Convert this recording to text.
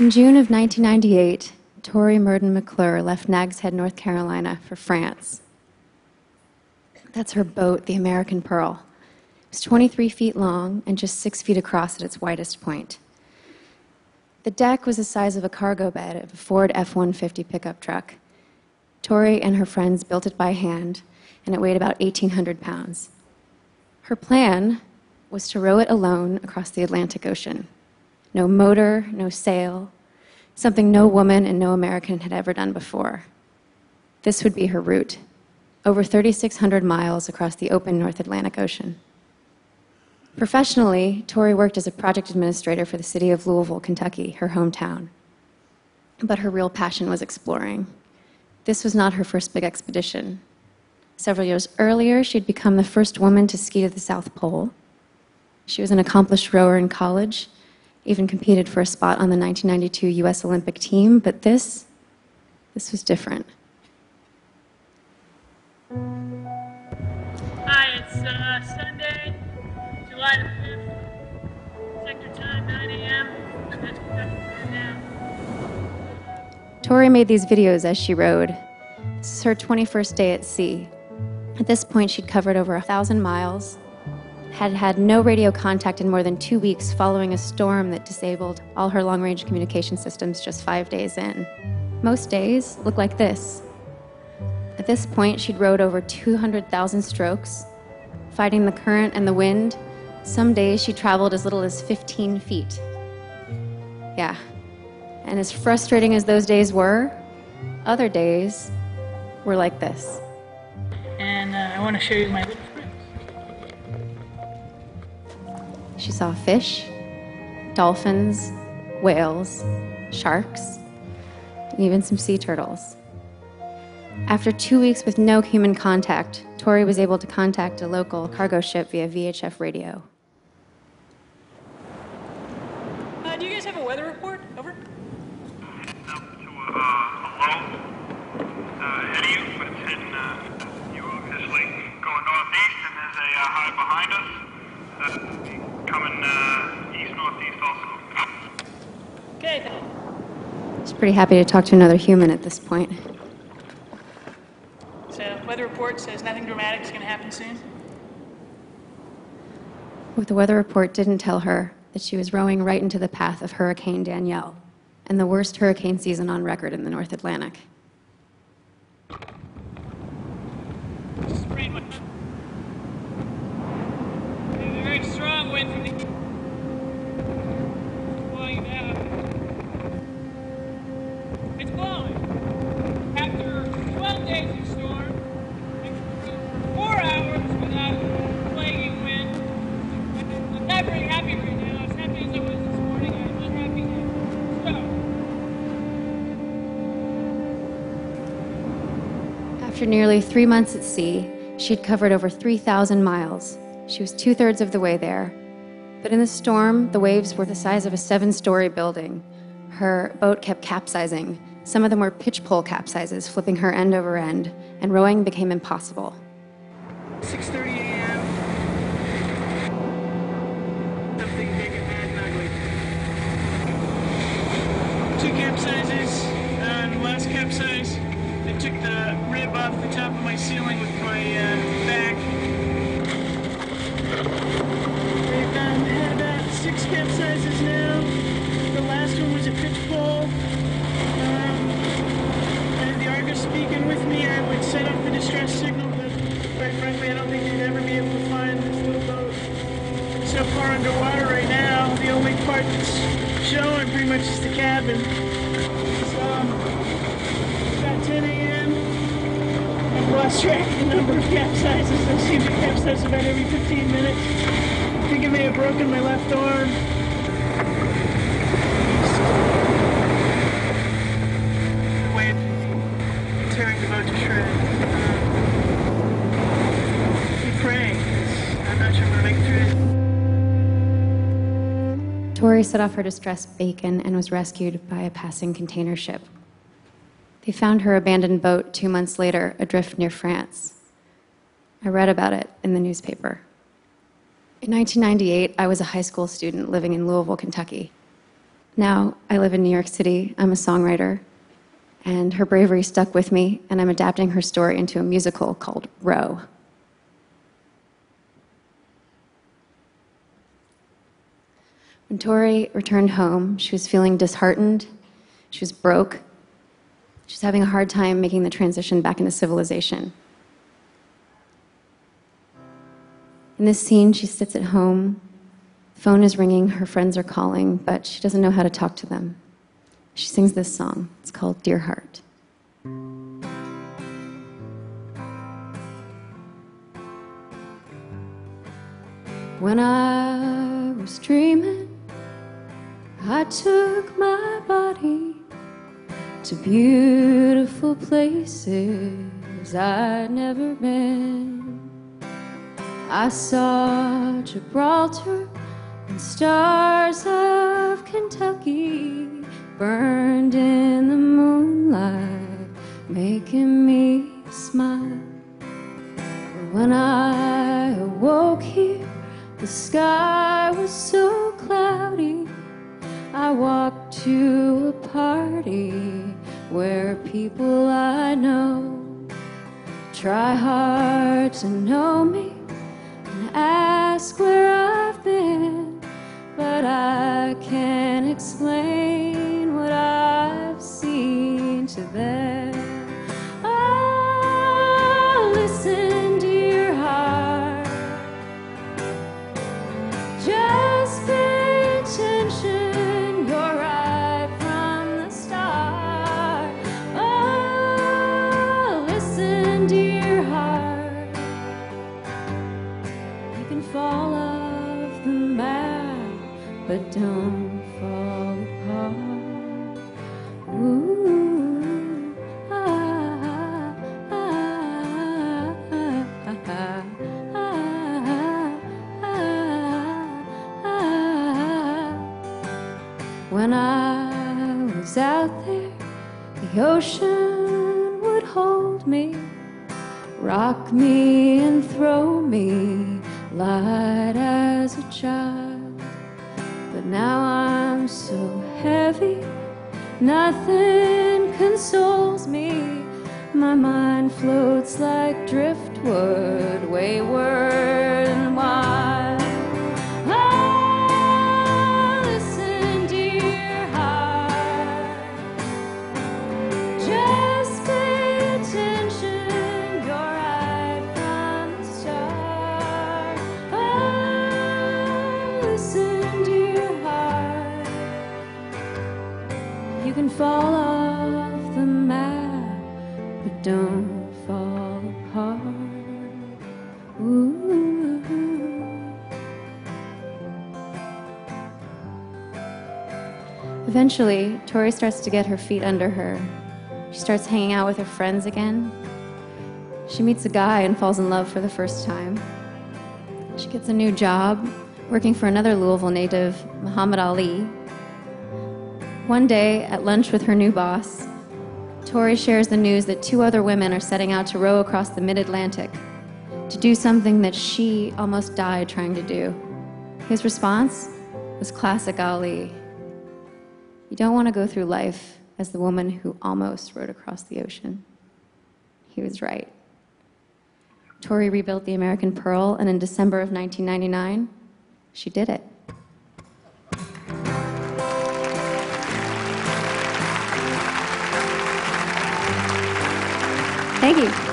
In June of 1998, Tori Murden McClure left Nags Head, North Carolina for France. That's her boat, the American Pearl. It was 23 feet long and just six feet across at its widest point. The deck was the size of a cargo bed of a Ford F 150 pickup truck. Tori and her friends built it by hand, and it weighed about 1,800 pounds. Her plan was to row it alone across the Atlantic Ocean. No motor, no sail, something no woman and no American had ever done before. This would be her route over 3,600 miles across the open North Atlantic Ocean. Professionally, Tori worked as a project administrator for the city of Louisville, Kentucky, her hometown. But her real passion was exploring. This was not her first big expedition. Several years earlier, she'd become the first woman to ski to the South Pole. She was an accomplished rower in college, even competed for a spot on the 1992 US Olympic team, but this, this was different. Hi, it's uh, Sunday, July the 5th. Sector time 9 a.m. That's Kentucky now. Tori made these videos as she rowed. This is her 21st day at sea. At this point, she'd covered over a thousand miles, had had no radio contact in more than two weeks following a storm that disabled all her long range communication systems just five days in. Most days look like this. At this point, she'd rowed over 200,000 strokes, fighting the current and the wind. Some days she traveled as little as 15 feet. Yeah. And as frustrating as those days were, other days were like this. And uh, I want to show you my She saw fish, dolphins, whales, sharks, and even some sea turtles. After two weeks with no human contact, Tori was able to contact a local cargo ship via VHF radio. Uh, do you guys have a weather report? Over. up to a, uh, a low uh, ahead of you, but it's heading uh, you obviously going northeast, and there's a uh, high behind us uh, coming east northeast also. Okay. She's pretty happy to talk to another human at this point. So, weather report says nothing dramatic is going to happen soon. What the weather report didn't tell her that she was rowing right into the path of Hurricane Danielle and the worst hurricane season on record in the North Atlantic. Just read what. There's a very strong wind from the east. blowing down. It's blowing. After 12 days of storm, and four hours without plaguing wind, I'm not very happy right now. As happy as I was this morning, I'm not happy now. So, After nearly three months at sea, she'd covered over 3,000 miles. She was two thirds of the way there. But in the storm, the waves were the size of a seven story building. Her boat kept capsizing. Some of them were pitch pole capsizes, flipping her end over end, and rowing became impossible. 6:30 a.m. Something big and bad and ugly. Two capsizes. Uh, and the last capsize, they took the rib off the top of my ceiling with my uh, back. We've done had about six capsizes now. The last one was a pitch pole. Um, and the Argos speaking with me, I would set up the distress signal, but quite frankly, I don't think you'd ever be able to find this little boat. It's so far underwater right now, the only part that's showing pretty much is the cabin. So, it's about 10 a.m. I've lost track of the number of capsizes. I seem to capsize about every 15 minutes. I think I may have broken my left arm. Tearing the boat to shreds. I'm not sure. Tori set off her distressed beacon and was rescued by a passing container ship. They found her abandoned boat two months later, adrift near France. I read about it in the newspaper. In 1998, I was a high school student living in Louisville, Kentucky. Now I live in New York City. I'm a songwriter, and her bravery stuck with me, and I'm adapting her story into a musical called Row. When Tori returned home, she was feeling disheartened. She was broke. She was having a hard time making the transition back into civilization. In this scene, she sits at home. Phone is ringing, her friends are calling, but she doesn't know how to talk to them. She sings this song. It's called Dear Heart. When I was dreaming, I took my body to beautiful places I'd never been. I saw Gibraltar and stars of Kentucky burned in the moonlight, making me smile. But when I awoke here, the sky was so cloudy. I walked to a party where people I know try hard to know me and ask where I've been, but I can't explain but don't fall apart. When I was out there, the ocean would hold me rock me and throw me light as a child. Now I'm so heavy, nothing consoles me. My mind floats like driftwood, wayward Eventually, Tori starts to get her feet under her. She starts hanging out with her friends again. She meets a guy and falls in love for the first time. She gets a new job working for another Louisville native, Muhammad Ali. One day, at lunch with her new boss, Tori shares the news that two other women are setting out to row across the mid Atlantic to do something that she almost died trying to do. His response was classic Ali. You don't want to go through life as the woman who almost rowed across the ocean. He was right. Tori rebuilt the American Pearl, and in December of 1999, she did it. Thank you.